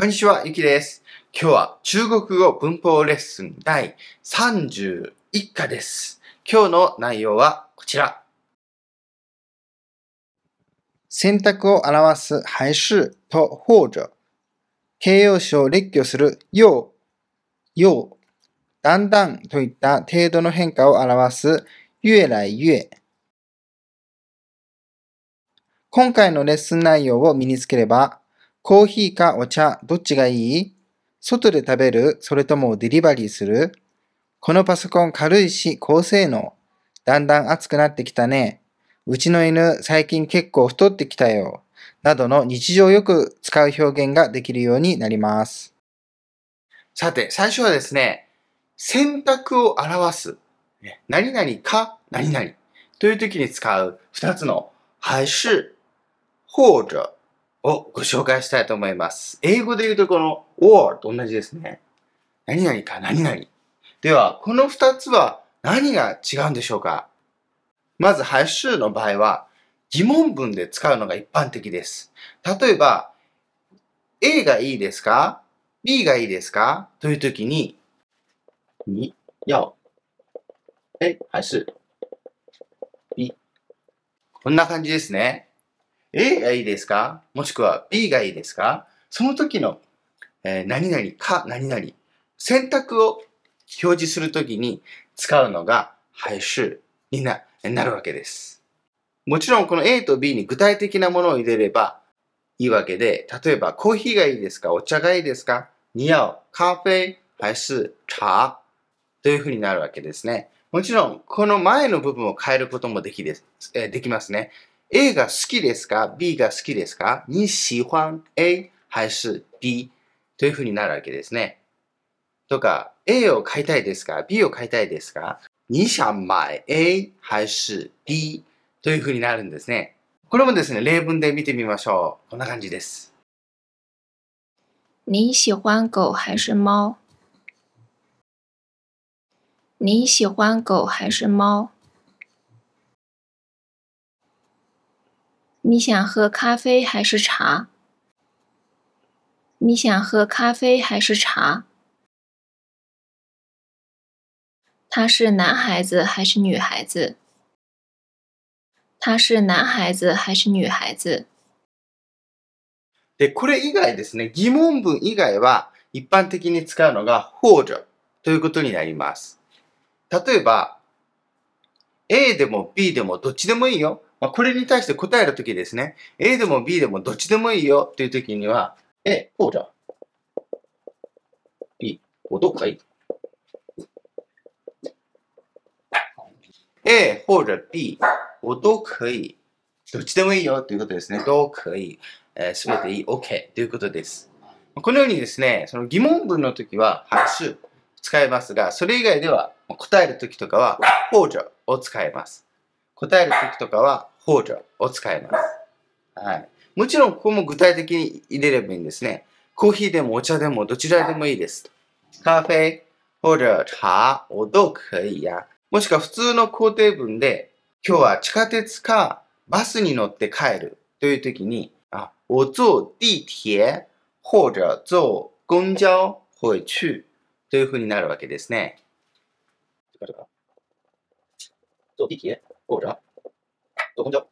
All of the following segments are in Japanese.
こんにちは、ゆきです。今日は中国語文法レッスン第31課です。今日の内容はこちら。選択を表す还是と或者、形容詞を列挙する要、要、だんだんといった程度の変化を表す越来越。今回のレッスン内容を身につければ、コーヒーかお茶どっちがいい？外で食べるそれともデリバリーする？このパソコン軽いし高性能。だんだん熱くなってきたね。うちの犬最近結構太ってきたよ。などの日常よく使う表現ができるようになります。さて、最初はですね、選択を表す。何々か何々という時に使う二つの还是、或者をご紹介したいと思います。英語で言うとこの or と同じですね。何々か何々。では、この二つは何が違うんでしょうか？まず、还是の場合は疑問文で使うのが一般的です。例えば、A がいいですか ?B がいいですか？という時に、你要 A 还是 B? こんな感じですね。A がいいですか？もしくは B がいいですか？その時の、えー何々か何々、選択を表示するときに使うのが还是になるわけです。もちろんこの A と B に具体的なものを入れればいいわけで、例えばコーヒーがいいですか？お茶がいいですか？你要咖啡还是茶。というふうになるわけですね。もちろん、この前の部分を変えることもできです、えできますね。A が好きですか ?B が好きですか？你喜欢 A 还是 B? というふうになるわけですね。とか、A を買いたいですか ?B を買いたいですか？你想買 A 还是 B? というふうになるんですね。これもですね、例文で見てみましょう。こんな感じです。你喜欢狗还是猫？你喜欢狗还是猫？你想喝咖啡还是茶？你想喝咖啡还是茶？他是男孩子还是女孩子？他是男孩子还是女孩子？で、これ以外ですね、疑問文以外は一般的に使うのが或者ということになります。例えば、A でも B でもどっちでもいいよ。まあ、これに対して答えるときですね、A でも B でもどっちでもいいよというときには、A 或者 B 我都可以。A 或者 B 我都可以。どっちでもいいよということですね。都可以。えーすべていい、OK ということです。このようにですね、その疑問文の時は、还是使えますが、それ以外では、答える時とかは、或者を使えます。答える時とかは、或者を使えます。はい。もちろん、ここも具体的に入れればいいんですね。コーヒーでもお茶でもどちらでもいいです。咖啡或者茶我都可以呀。もしくは普通の肯定文で、今日は地下鉄かバスに乗って帰るという時に、啊，我坐地铁或者坐公交回去というふうになるわけですね。坐地铁或者坐公交。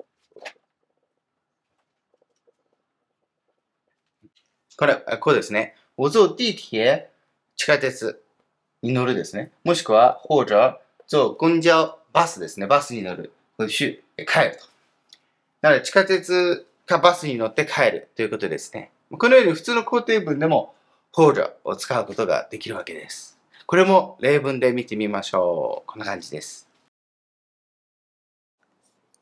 これ、こうですね。我坐地铁、地下鉄に乗るですね。もしくは、或者坐公交、バスですね。バスに乗る。去、帰ると。なので、地下鉄かバスに乗って帰るということですね。このように普通の肯定文でも、或者を使うことができるわけです。これも例文で見てみましょう。こんな感じです。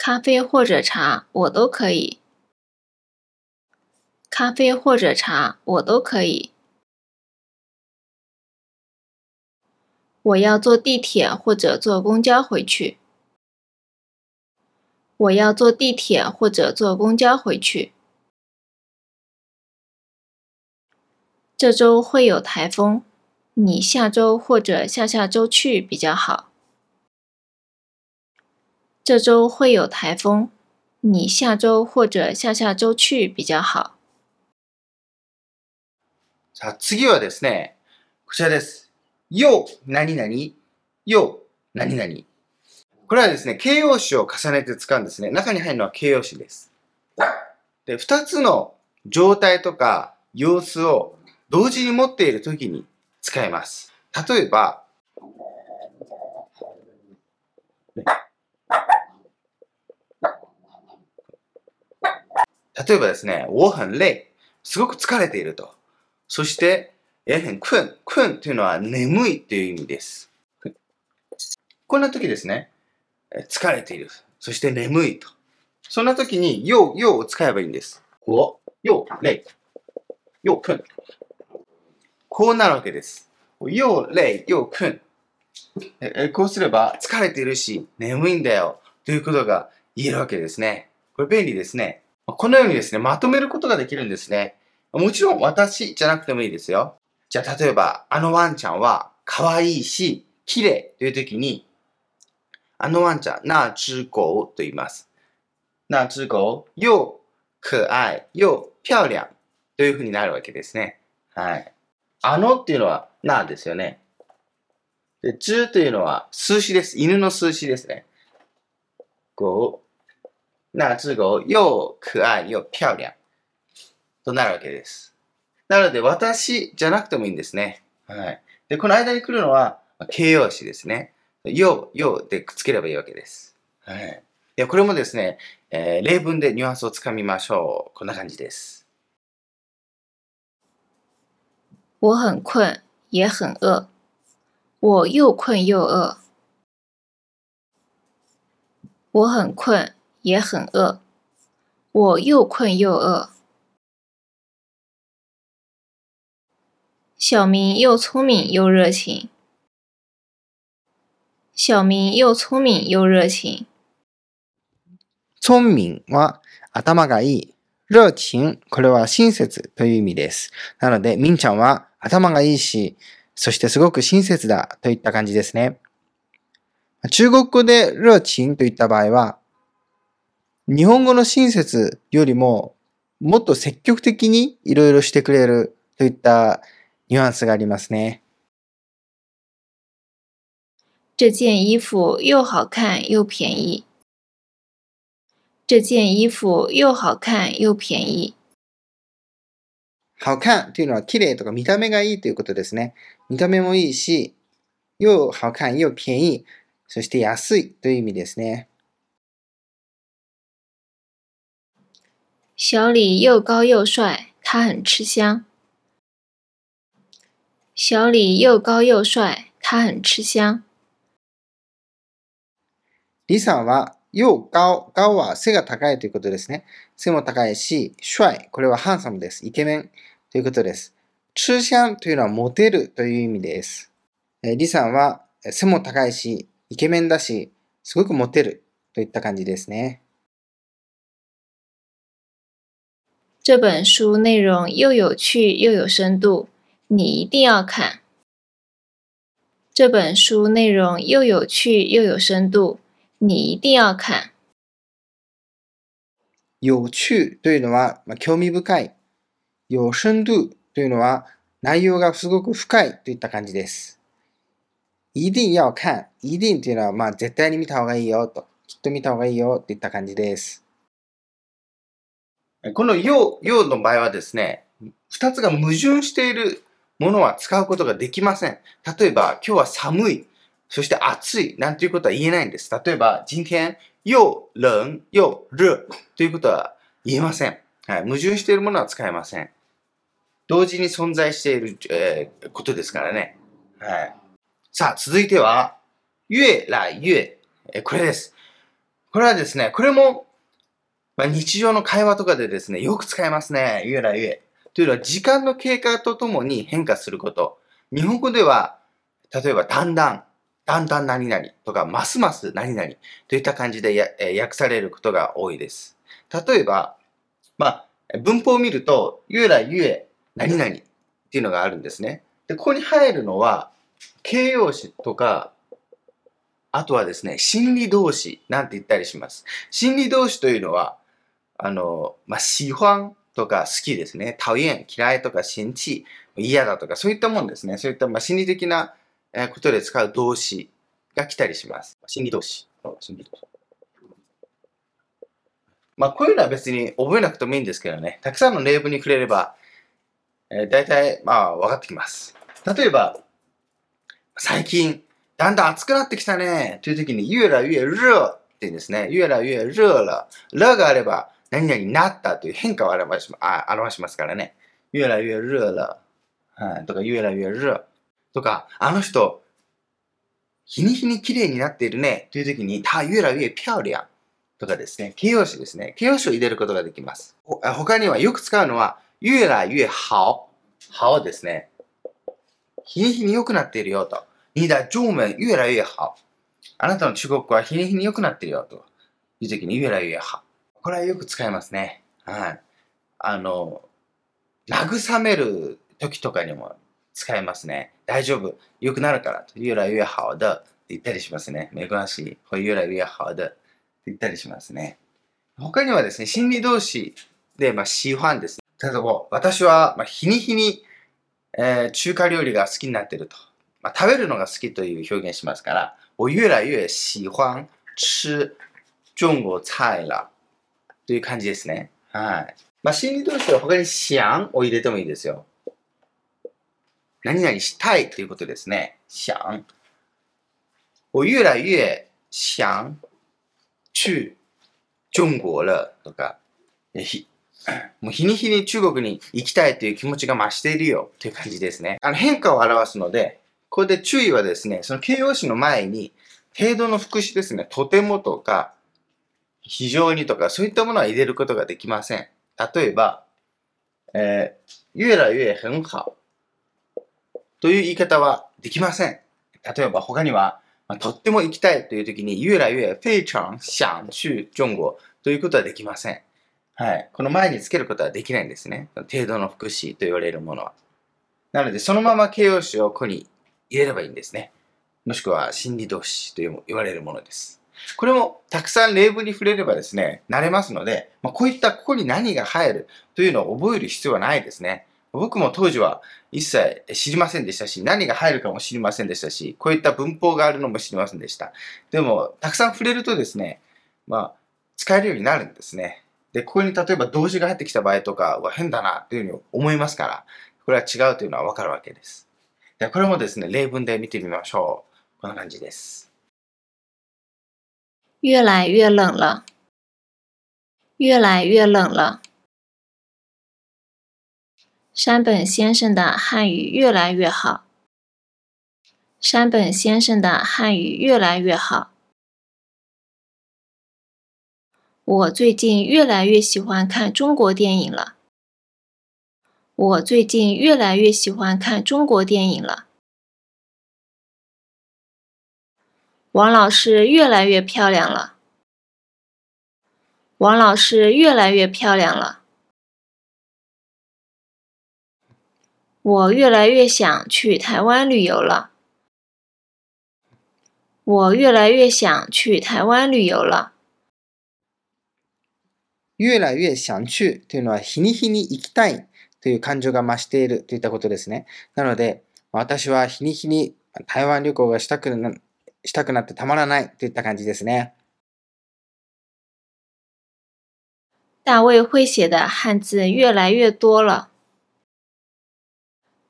咖啡或者茶我都可以。咖啡或者茶我都可以。我要坐地铁或者坐公交回去。我要坐地铁或者坐公交回去。这周会有台风，你下周或者下下周去比较好。这周会有台风，你下周或者下下周去比较好。さあ、次はですね、こちらです。よ、何々、よ、何々。これはですね、形容詞を重ねて使うんですね。中に入るのは形容詞です。で、二つの状態とか様子を同時に持っているときに使います。例えば、例えばですね、我很累。すごく疲れていると。そして、也很困。困というのは眠いという意味です。こんな時ですね、え疲れている。そして眠いと。そんな時に、よ、よを使えばいいんです。我、よ、累。よ、困。こうなるわけです。よ、累、よ、困。ええこうすれば、疲れているし、眠いんだよ。ということが言えるわけですね。これ便利ですね。このようにですね、まとめることができるんですね。もちろん私じゃなくてもいいですよ。じゃあ例えば、あのワンちゃんは可愛いし、綺麗という時に、あのワンちゃん、那只狗と言います。那只狗又可愛、又漂亮というふうになるわけですね。はい。あのっていうのはなですよね。で、只というのは数詞です。犬の数詞ですね。狗。那只狗又可愛又漂亮となるわけです。なので、私じゃなくてもいいんですね。はい。で、この間に来るのは形容詞ですね。よ、よでくっつければいいわけです。はい。いや、これもですね、えー例文でニュアンスをつかみましょう。こんな感じです。我很困，也很饿。我又困又饿。我很困，也很饿。我又困又饿。小明又聪明又热情。小明又聪明又热情。聪明は頭がいい。熱情、これは親切という意味です。なので、みんちゃんは頭がいいし、そしてすごく親切だといった感じですね。中国語で熱情といった場合は、日本語の親切よりももっと積極的にいろいろしてくれるといったニュアンスがありますね。这件衣服又好看又便宜。这件衣服又好看又便宜。好看というのは綺麗とか見た目がいいということですね。見た目もいいし、又好看又便宜、そして安いという意味ですね。小李又高又帅，他很吃香。小李又高又帅，他很吃香。李さんは、又高、高は背が高いということですね。背も高いし、帅、これはハンサムです。イケメンということです。吃香というのはモテるという意味です。李さんは背も高いし、イケメンだし、すごくモテるといった感じですね。这本书内容又有趣又有深度，你一定要看。这本书内容又有趣又有深度，你一定要看。有趣というのは、まあ、興味深い。有深度というのは内容がすごく深いといった感じです。一定要看。一定というのは、まあ、絶対に見た方がいいよと。きっと見た方がいいよといった感じです。このよ、よの場合はですね、二つが矛盾しているものは使うことができません。例えば、今日は寒い、そして暑い、なんていうことは言えないんです。例えば、今天、又冷又熱ということは言えません。はい、矛盾しているものは使えません。同時に存在している、えーことですからね。はい。さあ、続いては、越来越。えこれです。これはですね、これも、まあ、日常の会話とかでですね、よく使いますね。越来越。というのは、時間の経過とともに変化すること。日本語では、例えば、だんだん、だんだん何々とか、ますます何々といった感じでや、え訳されることが多いです。例えば、まあ、文法を見ると、越来越何々っていうのがあるんですね。で、ここに入るのは、形容詞とか、あとはですね、心理動詞なんて言ったりします。心理動詞というのは、あの、まあ、喜欢、とか好きですね。討厭、嫌いとか心地、嫌だとか、そういったもんですね。そういったまあ心理的なことで使う動詞が来たりします。心理動詞。心理動詞まあ、こういうのは別に覚えなくてもいいんですけどね。たくさんの例文に触れれば、えー、大体、まあ、分かってきます。例えば、最近、だんだん暑くなってきたね。という時に、越来越熱って言うんですね。越来越熱了。了があれば、何々になったという変化を表しあ表しますからね。越来越熱了。はい、とか、越来越熱。とか、あの人、日に日に綺麗になっているね。という時に、他越来越漂亮。とかですね。形容詞ですね。形容詞を入れることができます。他にはよく使うのは、越来越好。好ですね。日に日に良くなっているよと。你的中文越来越好。あなたの中国語は日に日に良くなっているよという時に越来越好。これはよく使いますね。はい。あの、慰める時とかにも使えますね。大丈夫。良くなるからと。越来越好的って言ったりしますね。没关系。会越来越好的って言ったりしますね。他にはですね、心理動詞で、まあ、喜欢です。ね例えば、私は、まあ、日に日に、えー、中華料理が好きになってると。まあ、食べるのが好きという表現しますから、我越来越喜欢吃中国菜了。という感じですね。はい。まあ、心理動詞は他に想を入れてもいいですよ。何々したいということですね。想。我越来越想去中国了とか、ひ もう日に日に中国に行きたいという気持ちが増しているよという感じですね。あの変化を表すので、ここで注意はですね、その形容詞の前に、程度の副詞ですね、とてもとか、非常にとか、そういったものは入れることができません。例えば、えー、越来越很好という言い方はできません。例えば他には、まあ、とっても行きたいという時に、越来越非常想去中国ということはできません。はい。この前につけることはできないんですね。程度の副詞と言われるものは。なので、そのまま形容詞をここに入れればいいんですね。もしくは心理動詞と言われるものです。これもたくさん例文に触れればですね、慣れますので、まあ、こういったここに何が入るというのを覚える必要はないですね。僕も当時は一切知りませんでしたし、何が入るかも知りませんでしたし、こういった文法があるのも知りませんでした。でも、たくさん触れるとですね、まあ、使えるようになるんですね。で、ここに例えば動詞が入ってきた場合とかは変だなというふうに思いますから、これは違うというのはわかるわけです。で、これもですね、例文で見てみましょう。こんな感じです。越来越冷了。越来越冷了。山本先生的汉语越来越好。山本先生的汉语越来越好。我最近越来越喜欢看中国电影了。我最近越来越喜欢看中国电影了。王老师越来越漂亮了。王老师越来越漂亮了。我越来越想去台湾旅游了。我越来越想去台湾旅游了。越来越想去というのは日に日に行きたいという感情が増しているといったことですね。なので、私は日に日に台湾旅行がしたくな したくなってたまらないといった感じですね。大卫会写的汉字越来越多了。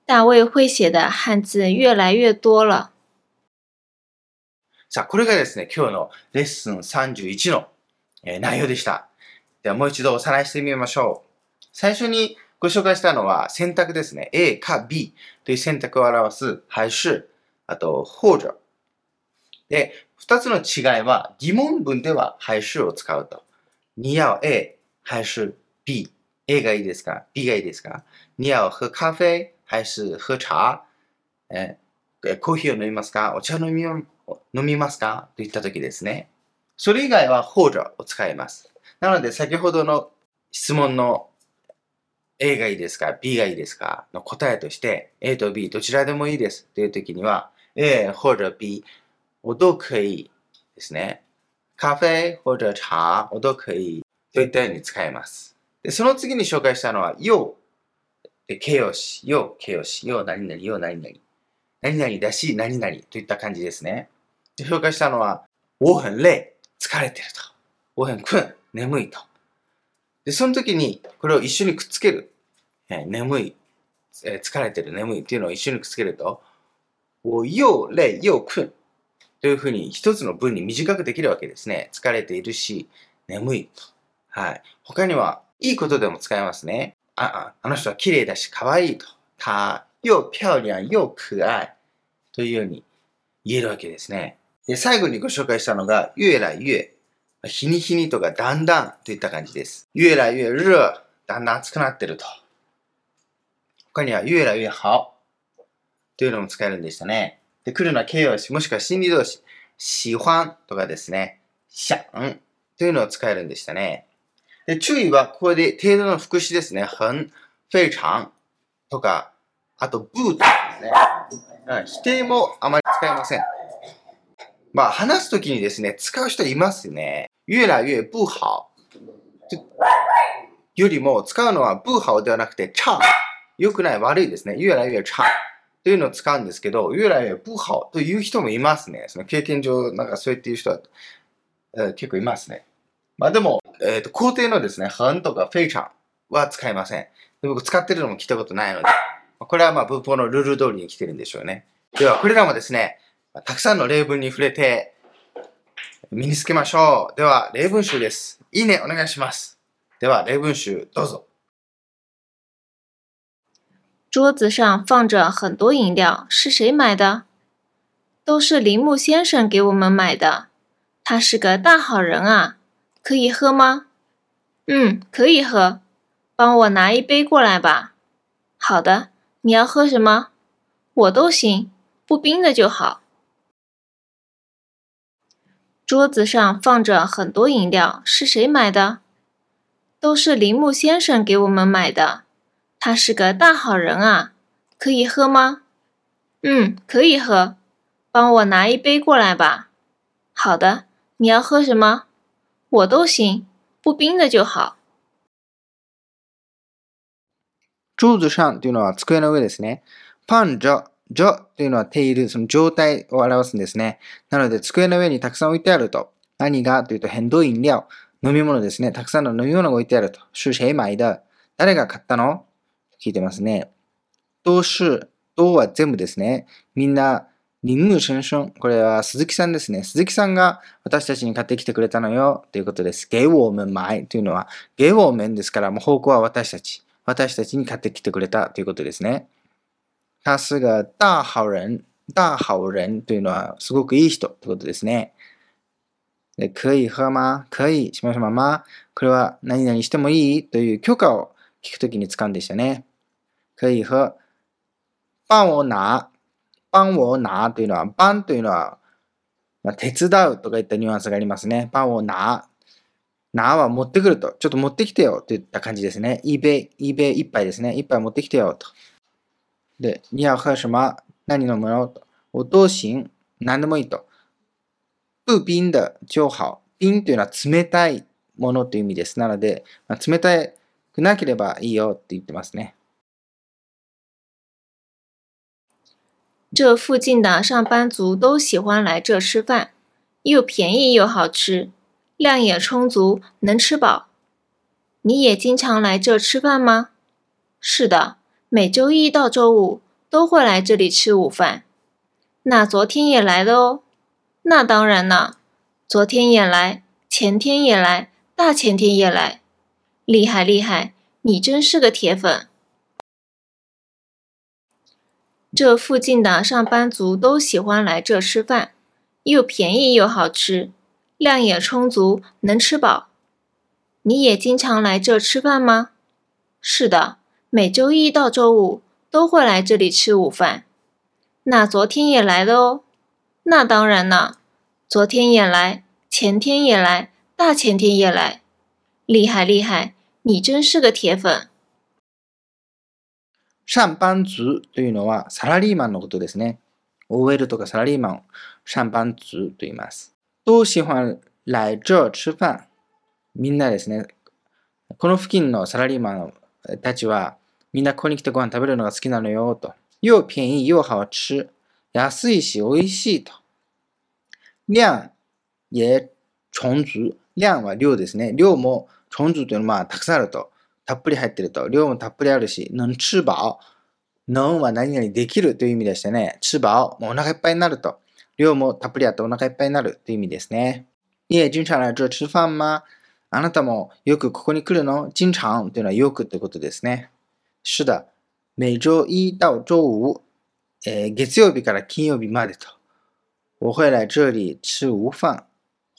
大卫会写的汉字越来越多了。さあ、これがですね、今日のレッスン31の、えー、内容でした。ではもう一度おさらいしてみましょう。最初にご紹介したのは選択ですね。A か B という選択を表す还是、あと、或者。で、二つの違いは疑問文では还是を使うと。你要 A 还是 B。A がいいですか ?B がいいですか？你要喝咖啡还是喝茶え、コーヒーを飲みますか？お茶飲み飲みますか？といったときですね。それ以外は或者を使います。なので、先ほどの質問の A がいいですか ?B がいいですか？の答えとして、A と B どちらでもいいですというときには、A 或者 B 我都可以ですね。咖啡或者茶我都可以といったように使います。で、その次に紹介したのは、よう、形容詞、よう、形容詞、よう、何々、よう、何々。何々だし、何々といった感じですね。で紹介したのは、我很累、疲れてると。我很困、眠いと。で、その時に、これを一緒にくっつける。え眠い、え疲れてる、眠いっていうのを一緒にくっつけると、我又累又困というふうに一つの文に短くできるわけですね。疲れているし、眠いと。はい。他には、いいことでも使えますね。あ、ああの人は綺麗だし、可愛いと。他又漂亮又可愛というように言えるわけですね。で、最後にご紹介したのが、越来越。日に日にとかだんだんといった感じです。越来越熱。だんだん暑くなってると。他には、越来越好。というのも使えるんでしたね。で、来るのは形容詞、もしくは心理動詞。喜欢とかですね。想というのを使えるんでしたね。で、注意は、ここで程度の副詞ですね。很、非常とか、あと、ブーとかですね。否定もあまり使えません。まあ、話すときにですね、使う人いますね。越来越不好。よりも、使うのは不好ではなくて、差。良くない、悪いですね。越来越差。というのを使うんですけど、越来越不好という人もいますね。その経験上、なんかそう言っていう人は、えー結構いますね。まあでも、えっ、と、肯定のですね、很とか非常は使いません。僕使ってるのも聞いたことないので、これはまあ文法のルール通りに来てるんでしょうね。では、これらもですね、たくさんの例文に触れて身につけましょう。では、例文集です。いいね、お願いします。では、例文集、どうぞ。桌子上放着很多饮料，是谁买的？都是铃木先生给我们买的。他是个大好人啊，可以喝吗？嗯，可以喝。帮我拿一杯过来吧。好的，你要喝什么？我都行，不冰的就好。桌子上放着很多饮料，是谁买的？都是铃木先生给我们买的。他是个大好人啊，可以喝吗？嗯，可以喝。帮我拿一杯过来吧。好的，你要喝什么？我都行，不冰的就好。桌子上というのは机の上ですね。パンジョ、ジョというのはテール、その状態を表すんですね。なので、机の上にたくさん置いてあると。何が？というと、変動飲料。飲み物ですね。たくさんの飲み物が置いてあると。是谁买的？誰が買ったの？聞いてますね。都是、都は全部ですね。みんな、リンシュン。これは鈴木さんですね。鈴木さんが私たちに買ってきてくれたのよ。ということです。给我们買というのは、给我们ですから、もう方向は私たち。私たちに買ってきてくれたということですね。他是个大好人。大好人というのは、すごくいい人ということですね。で、可以喝吗可以しましょうまこれは何々してもいい？という許可を聞くときに使うんでしたね。可以喝。帮我拿。帮我拿というのは、帮というのは、まあ、手伝うとかいったニュアンスがありますね。帮我拿。なは持ってくると。ちょっと持ってきてよといった感じですね。いいべ、いいべ一杯ですね。一杯持ってきてよと。で、你要喝什么？何飲むの？と。我都行。何でもいいと。不冰的就好。冰というのは冷たいものという意味です。なので、まあ、冷たくなければいいよって言ってますね。这附近的上班族都喜欢来这吃饭，又便宜又好吃，量也充足，能吃饱。你也经常来这吃饭吗？是的，每周一到周五都会来这里吃午饭。那昨天也来了哦。那当然了，昨天也来，前天也来，大前天也来。厉害厉害，你真是个铁粉。这附近的上班族都喜欢来这吃饭，又便宜又好吃，量也充足，能吃饱。你也经常来这吃饭吗？是的，每周一到周五都会来这里吃午饭。那昨天也来了哦。那当然了，昨天也来，前天也来，大前天也来。厉害厉害，你真是个铁粉。上班族というのはサラリーマンのことですね。OL とかサラリーマンを上班族と言います。都喜欢来这吃饭。みんなですね。この付近のサラリーマンたちは、みんなここに来てご飯食べるのが好きなのよ、と。又便宜又好吃。安いし、美味しいと。量也充足。量は量ですね。量も充足というのは、まあ、たくさんあると。たっぷり入ってると。量もたっぷりあるし、能吃飽。能は何々できるという意味でしてね。吃飽。もうお腹いっぱいになると。量もたっぷりあってお腹いっぱいになるという意味ですね。いえ、经常来这吃飯吗？あなたもよくここに来るの？经常というのはよくってことですね。是的。每周一到周五、えー、月曜日から金曜日までと。我会来这里吃午飯。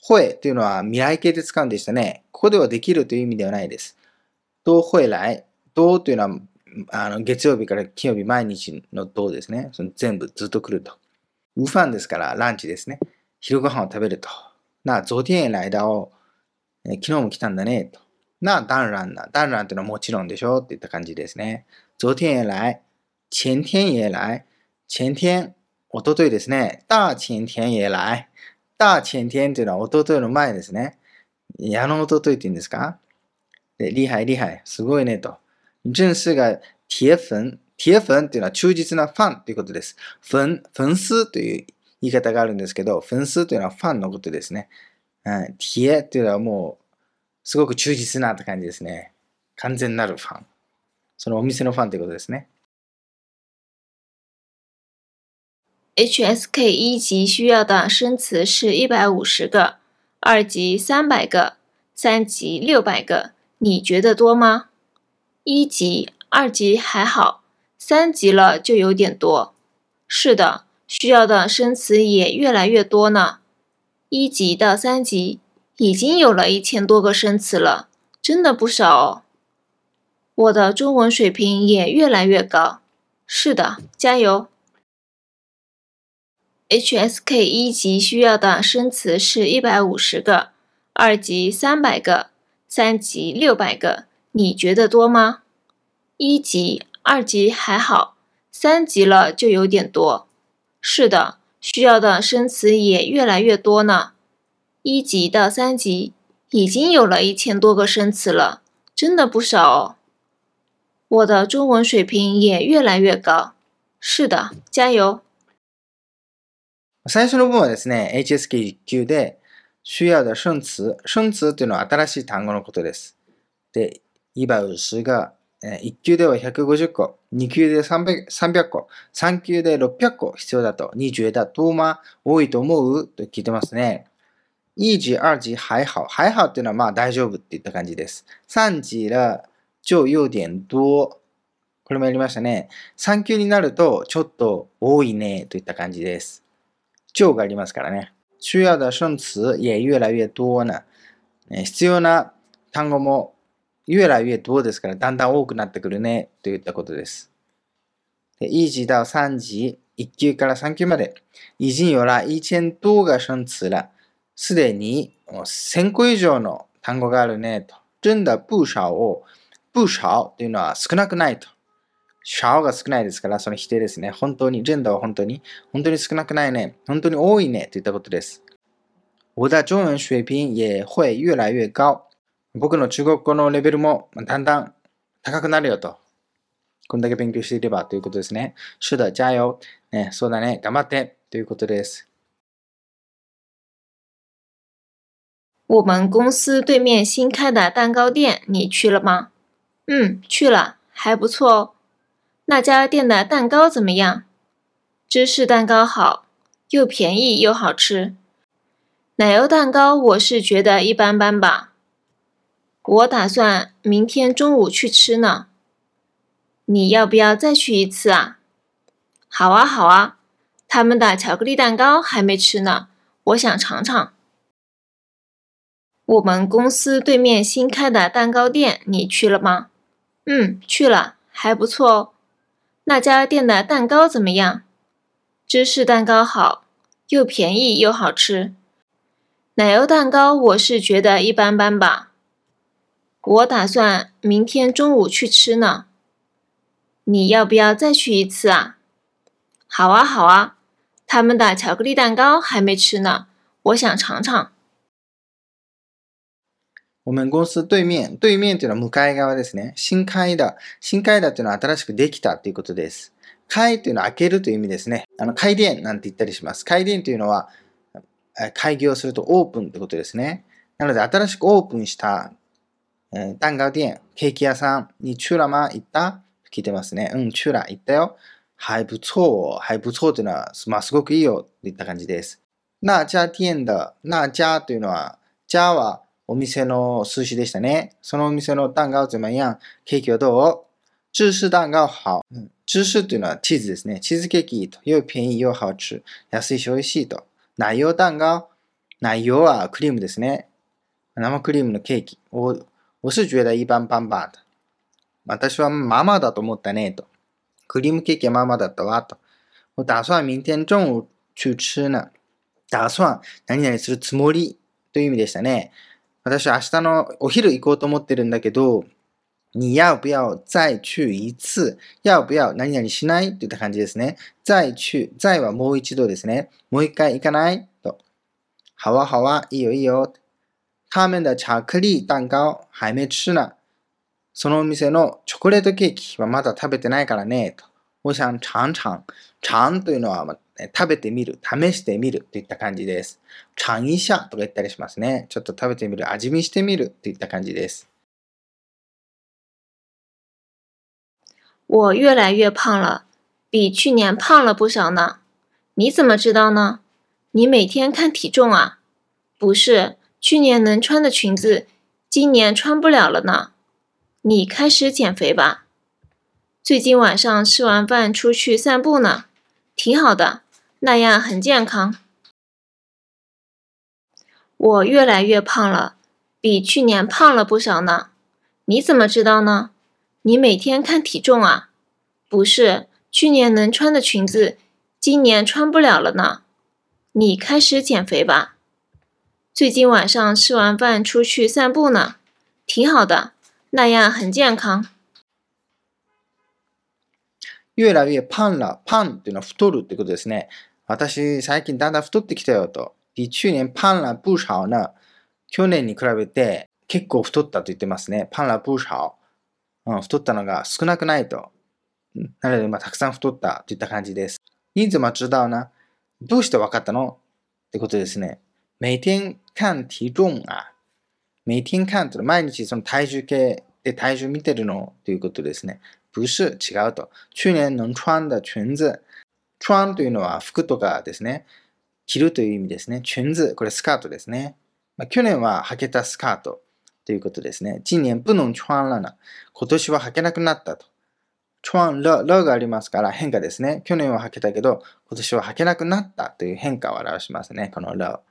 会というのは未来形で使うんでしたね。ここではできるという意味ではないです。都会来。都というのはあの月曜日から金曜日毎日の都ですね。その全部ずっと来ると。午飯ですからランチですね。昼ご飯を食べると。な、昨天来到、え昨日も来たんだね。と。な、当然な。当然というのはもちろんでしょっていった感じですね。昨天也来。前天也来。前天、おとといですね。大前天也来。大前天というのはおとといの前ですね。矢のおとといって言うんですか？で、厉害厲害。すごいねと。正式が铁粉。铁粉っていうのは忠実なファンということです。粉、粉丝という言い方があるんですけど、粉丝というのはファンのことですね。うん、铁というのはもう、すごく忠実なって感じですね。完全なるファン。そのお店のファンということですね。HSK 一级需要的生词是一百五十个，二级三百个，三级六百个。你觉得多吗？一级、二级还好，三级了就有点多。是的，需要的生词也越来越多呢。一级到三级已经有了一千多个生词了，真的不少哦。我的中文水平也越来越高。是的，加油！HSK 一级需要的生词是一百五十个，二级三百个，三级六百个。你觉得多吗？一级、二级还好，三级了就有点多。是的，需要的生词也越来越多呢。一级到三级已经有了一千多个生词了，真的不少哦。我的中文水平也越来越高。是的，加油！最初の部分はですね、HSK 1級で 需要的生詞、生詞というのは新しい単語のことです。で、一百五十が1級では150個、2級で 300, 300個、3級で600個必要だと。你觉得多吗多いと思うと聞いてますね。一級、二級还好。还好っていうのはまあ大丈夫っていった感じです。三級了就有点多。これもやりましたね。3級になるとちょっと多いねといった感じです。就がありますからね。需要的生詞也越来越多呢。必要な単語も越来越多ですから、だんだん多くなってくるね、といったことです。で一級到三級、1級から3級まで、已经有了一千多个生詞了。すでに1000個以上の単語があるね、と。真的不少を、不少というのは少なくないと。少が少ないですから、その否定ですね。本当に、真的は本当に、本当に少なくないね。本当に多いね、といったことです。我的中文水平也会越来越高。僕の中国語のレベルもだんだん高くなるよと。こんだけ勉強していればということですね。是的、加油。ね、そうだね、頑張ってということです。我们公司对面新开的蛋糕店，你去了吗？嗯，去了，还不错哦。那家店的蛋糕怎么样？芝士蛋糕好，又便宜又好吃。奶油蛋糕我是觉得一般般吧。我打算明天中午去吃呢，你要不要再去一次啊？好啊，好啊，他们的巧克力蛋糕还没吃呢，我想尝尝。我们公司对面新开的蛋糕店，你去了吗？嗯，去了，还不错哦。那家店的蛋糕怎么样？芝士蛋糕好，又便宜又好吃。奶油蛋糕我是觉得一般般吧。我打算明天中午去吃呢，你要不要再去一次啊？好啊，好啊，他们的巧克力蛋糕还没吃呢，我想尝尝。我们公司对面。对面というのは向かい側ですね。新開だ。新開だというのは新しくできたということです。開というのは開けるという意味ですね。あの、開店なんて言ったりします。開店というのは、開業するとオープンってことですね。なので、新しくオープンした、えー、蛋糕店、ケーキ屋さんにチュラマ行った？聞いてますね。うん、チュラ行ったよ。はい、不错。はい、不错というのは、まあ、すごくいいよといった感じです。那家店的、那家というのは、家はお店の数詞でしたね。そのお店の蛋糕怎么样ケーキはどう？芝士蛋糕好。芝士というのはチーズですね。チーズケーキと。又便宜又好吃。安いし美味しいと。奶油蛋糕。奶油はクリームですね。生クリームのケーキ。我我是觉得一般般吧。私はまあまあだと思ったね。と。クリームケーキはまあまあだったわ。と。我打算明天中午去吃呢。打算何々するつもりという意味でしたね。私は明日のお昼行こうと思ってるんだけど、你要不要再去一次要不要何々しないといった感じですね。再去、再はもう一度ですね。もう一回行かないと。好啊好啊、いいよいいよ。他们的巧克力蛋糕还没吃呢。そのお店のチョコレートケーキはまだ食べてないからね。と。我想尝尝。尝というのは、食べてみる、試してみるといった感じです。尝一下とか言ったりしますね。ちょっと食べてみる、味見してみるといった感じです。我越来越胖了，比去年胖了不少呢。你怎么知道呢？你每天看体重啊？不是，去年能穿的裙子，今年穿不了了呢。你开始减肥吧。最近晚上吃完饭出去散步呢，挺好的。那样很健康。我越来越胖了，比去年胖了不少呢。你怎么知道呢？你每天看体重啊？不是，去年能穿的裙子，今年穿不了了呢。你开始减肥吧。最近晚上吃完饭出去散步呢，挺好的，那样很健康。越来越胖了，胖っていうのは太るってことですね。 私、最近だんだん太ってきたよと。去年胖了不少呢。去年に比べて結構太ったと言ってますね。胖了不少。うん、太ったのが少なくないと。なので、まあ、たくさん太ったといった感じです。你怎么知道呢どうして分かったの？ってことですね。每天看体重啊。每天看って毎日その体重計で体重見てるのということですね。不是、違うと。去年能穿的裙子。穿というのは服とかですね。着るという意味ですね。裙子、これスカートですね。まあ、去年は履けたスカートということですね。今年不能穿了な。今年は履けなくなったと。穿了、了がありますから変化ですね。去年は履けたけど、今年は履けなくなったという変化を表しますね。この了。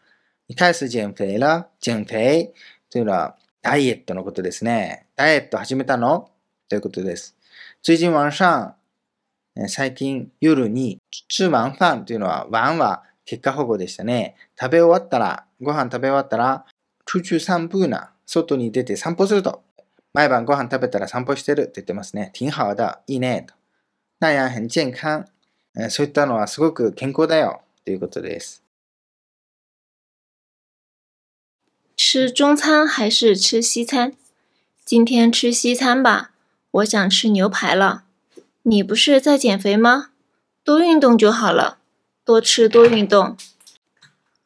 に対す減肥了。減肥というのはダイエットのことですね。ダイエット始めたの？ということです。最近晚上最近夜に吃晚飯というのは、晩は結果保護でしたね。食べ終わったら、ご飯食べ終わったら、出去散步な、外に出て散歩すると。毎晩ご飯食べたら散歩してるって言ってますね。挺好的、いいね。と。那样很健康。そういったのはすごく健康だよ。ということです。吃中餐还是吃西餐？今天吃西餐吧，我想吃牛排了。你不是在减肥吗？多运动就好了，多吃多运动。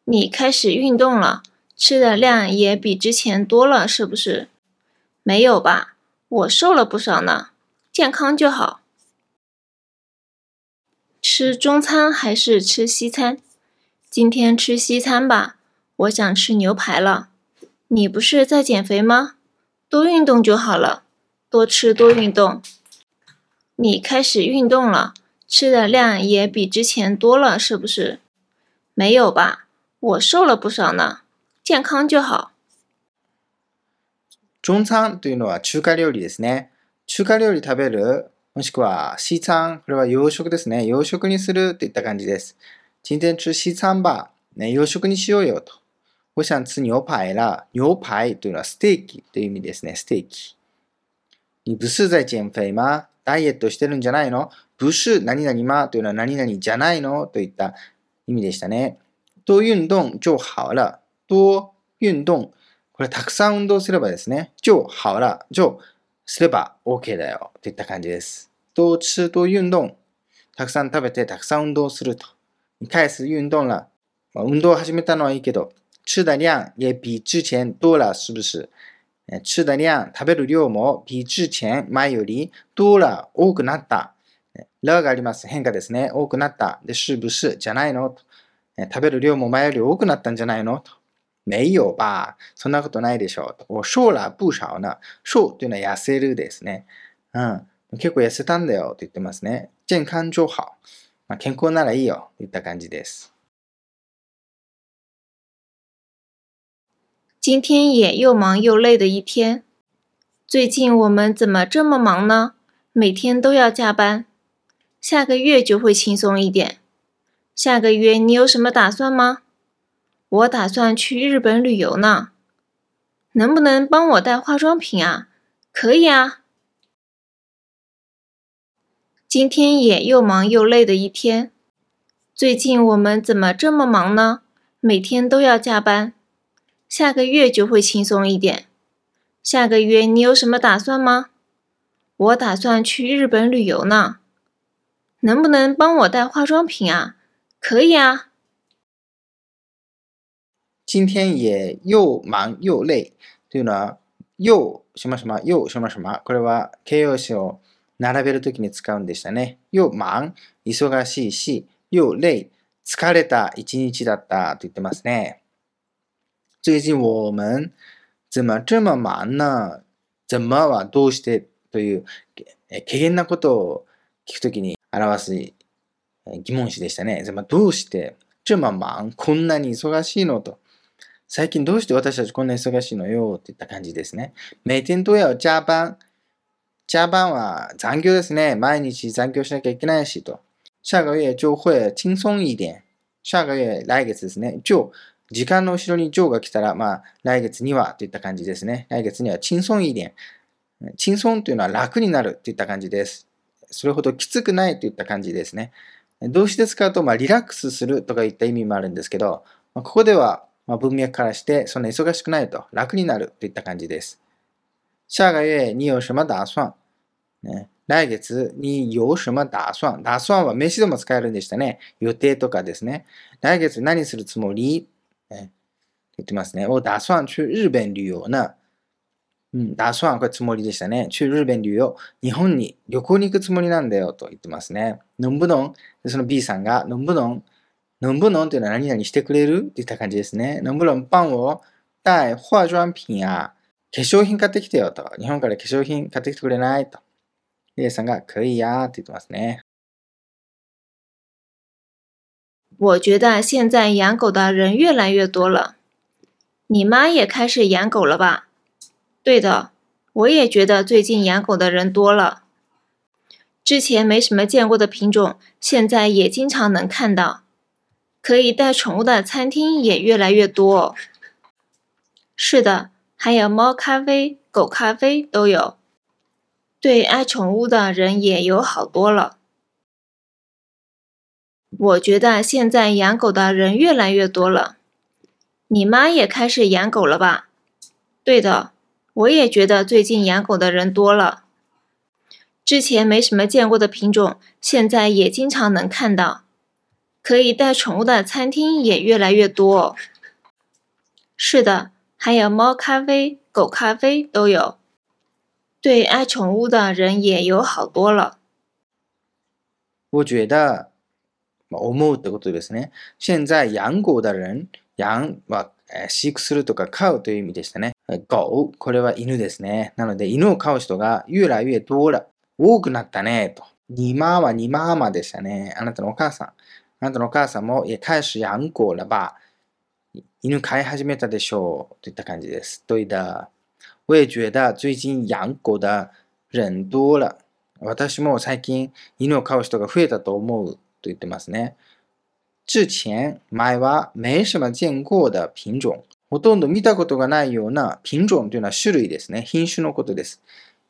你开始运动了，吃的量也比之前多了，是不是？没有吧，我瘦了不少呢。健康就好。吃中餐还是吃西餐？今天吃西餐吧，我想吃牛排了。你不是在减肥吗？多运动就好了，多吃多运动。你开始运动了，吃的量也比之前多了，是不是？没有吧，我瘦了不少呢。健康就好。中餐というのは中華料理ですね。中華料理食べる、もしくは西餐、これは洋食ですね。洋食にするといった感じです。今天吃西餐吧。ね、洋食にしようよと。我想吃牛排啦。牛排というのはステーキという意味ですね。ステーキ。你不是在减肥吗？ ダイエットしてるんじゃないの？ブシュ何々まというのは何々じゃないの？といった意味でしたね。多運動就好了。多運動。これたくさん運動すればですね、就好了、就すれば OK だよといった感じです。多吃多運動。たくさん食べてたくさん運動すると。開始運動了。まあ、運動を始めたのはいいけど、吃的量也比之前多了、是不是吃的量、食べる量も比之前、前より多了、多くなった。らがあります。変化ですね。多くなった。で、是不是じゃないのと。食べる量も前より多くなったんじゃないのと。没有吧。そんなことないでしょう。我瘦了不少呢。瘦というのは痩せるですね。うん。結構痩せたんだよと言ってますね。健康就好。まあ、健康ならいいよといった感じです。今天也又忙又累的一天。最近我们怎么这么忙呢？每天都要加班。下个月就会轻松一点。下个月你有什么打算吗？我打算去日本旅游呢。能不能帮我带化妆品啊？可以啊。今天也又忙又累的一天。最近我们怎么这么忙呢？每天都要加班。下个月就会轻松一点。下个月你有什么打算吗？我打算去日本旅游呢。能不能帮我带化妆品啊？可以啊。今天也又忙又累。というのは、又しましま、又しましま。これは形容詞を並べるときに使うんでしたね。又忙、忙しいし、又累、疲れた一日だったと言ってますね。 最近我们怎么这么忙呢？怎么はどうして？という軽減なことを聞くときに表す疑問詞でしたね。どうして这么忙？こんなに忙しいの？と。最近どうして私たちこんな忙しいのよ？っていった感じですね。每天都要加班。加班は残業ですね。毎日残業しなきゃいけないしと。下个月就会轻松一点。下个月、来月ですね。就時間の後ろに上が来たら、まあ、来月にはといった感じですね。来月には、轻松一点。轻松というのは楽になるといった感じです。それほどきつくないといった感じですね。動詞で使うと、まあ、リラックスするとかいった意味もあるんですけど、まあ、ここでは、まあ、文脈からして、そんな忙しくないと、楽になるといった感じです。下个月你有什么打算、ね、来月に有什么打算打算は名詞でも使えるんでしたね。予定とかですね。来月何するつもり？言ってますね。我打算去日本旅遊な。うん、打算これつもりでしたね。去日本旅遊。日本に旅行に行くつもりなんだよと言ってますね。のんぶのん。その B さんが、のんぶのん。のんぶのんっていうのは何々してくれる？って言った感じですね。のんぶのんパンを带化妆品や化粧品買ってきてよと。日本から化粧品買ってきてくれない？と。A さんが、可以やって言ってますね。我觉得现在养狗的人越来越多了。你妈也开始养狗了吧？对的，我也觉得最近养狗的人多了。之前没什么见过的品种，现在也经常能看到。可以带宠物的餐厅也越来越多。是的，还有猫咖啡、狗咖啡都有。对爱宠物的人也有好多了。我觉得现在养狗的人越来越多了。你妈也开始养狗了吧？对的，我也觉得最近养狗的人多了。之前没什么见过的品种，现在也经常能看到。可以带宠物的餐厅也越来越多哦。是的，还有猫咖啡、狗咖啡都有。对爱宠物的人也有好多了。我觉得。まあ、思うってことですね。現在養狗的人、養は飼育するとか飼うという意味でしたね。狗、これは犬ですね。なので、犬を飼う人が越来越多了。多くなったね、と。二妈は二妈妈でしたね。あなたのお母さん。あなたのお母さんも也開始養狗了吧。犬飼い始めたでしょう。といった感じです。对的。我也觉得最近養狗的人多了。私も最近犬を飼う人が増えたと思う。と言ってますね。之前、前は没什么见过的品種。ほとんど見たことがないような品種というのは種類ですね。品種のことです。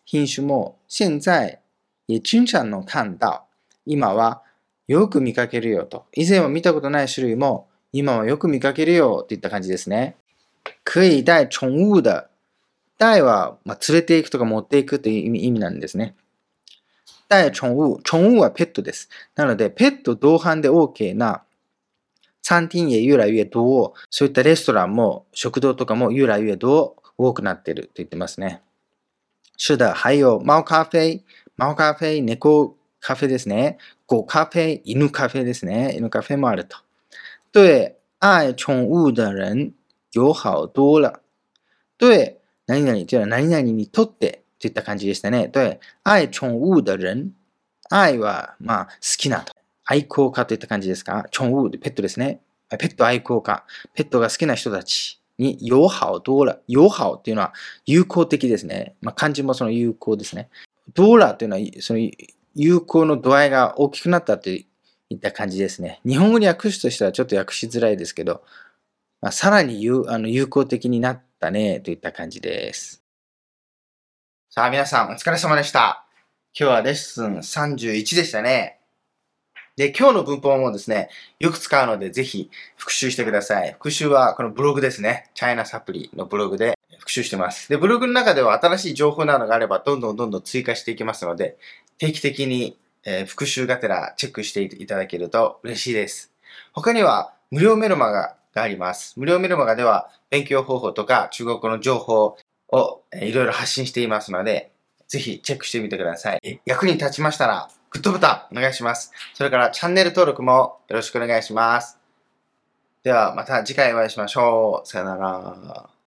品種も現在也经常能看到。今はよく見かけるよと。以前は見たことない種類も今はよく見かけるよといった感じですね。可以带宠物的。带は、まあ、連れていくとか持っていくという意味なんですね。带宠物。宠物はペットです。なので、ペット同伴で OK な餐厅也越来越多。そういったレストランも食堂とかも越来越多多くなってると言ってますね。是的。还有猫カフェ。猫カフェ、猫カフェですね。狗カフェ、犬カフェですね。犬カフェもあると。对愛宠物的人有好多了。对何々というのは何々にとってといった感じでしたね。对愛宠物的人。愛は、まあ、好きなと。愛好家といった感じですか？寵物、ペットですね。ペット愛好家。ペットが好きな人たちに、友好多了。友好っていうのは友好的ですね。まあ、漢字もその友好ですね。ドーラというのは、その友好の度合いが大きくなったといった感じですね。日本語に訳すとしてはちょっと訳しづらいですけど、まあ、さらに有あの有効的になったねといった感じです。さあ皆さんお疲れ様でした。今日はレッスン31でしたね。で、今日の文法もですね、よく使うのでぜひ復習してください。復習はこのブログですね。チャイナサプリのブログで復習してます。で、ブログの中では新しい情報などがあればどんどんどんどん追加していきますので、定期的に、え復習がてらチェックしていただけると嬉しいです。他には無料メルマガがあります。無料メルマガでは勉強方法とか中国語の情報をいろいろ発信していますので、ぜひチェックしてみてください。役に立ちましたら、グッドボタンお願いします。それからチャンネル登録もよろしくお願いします。ではまた次回お会いしましょう。さよなら。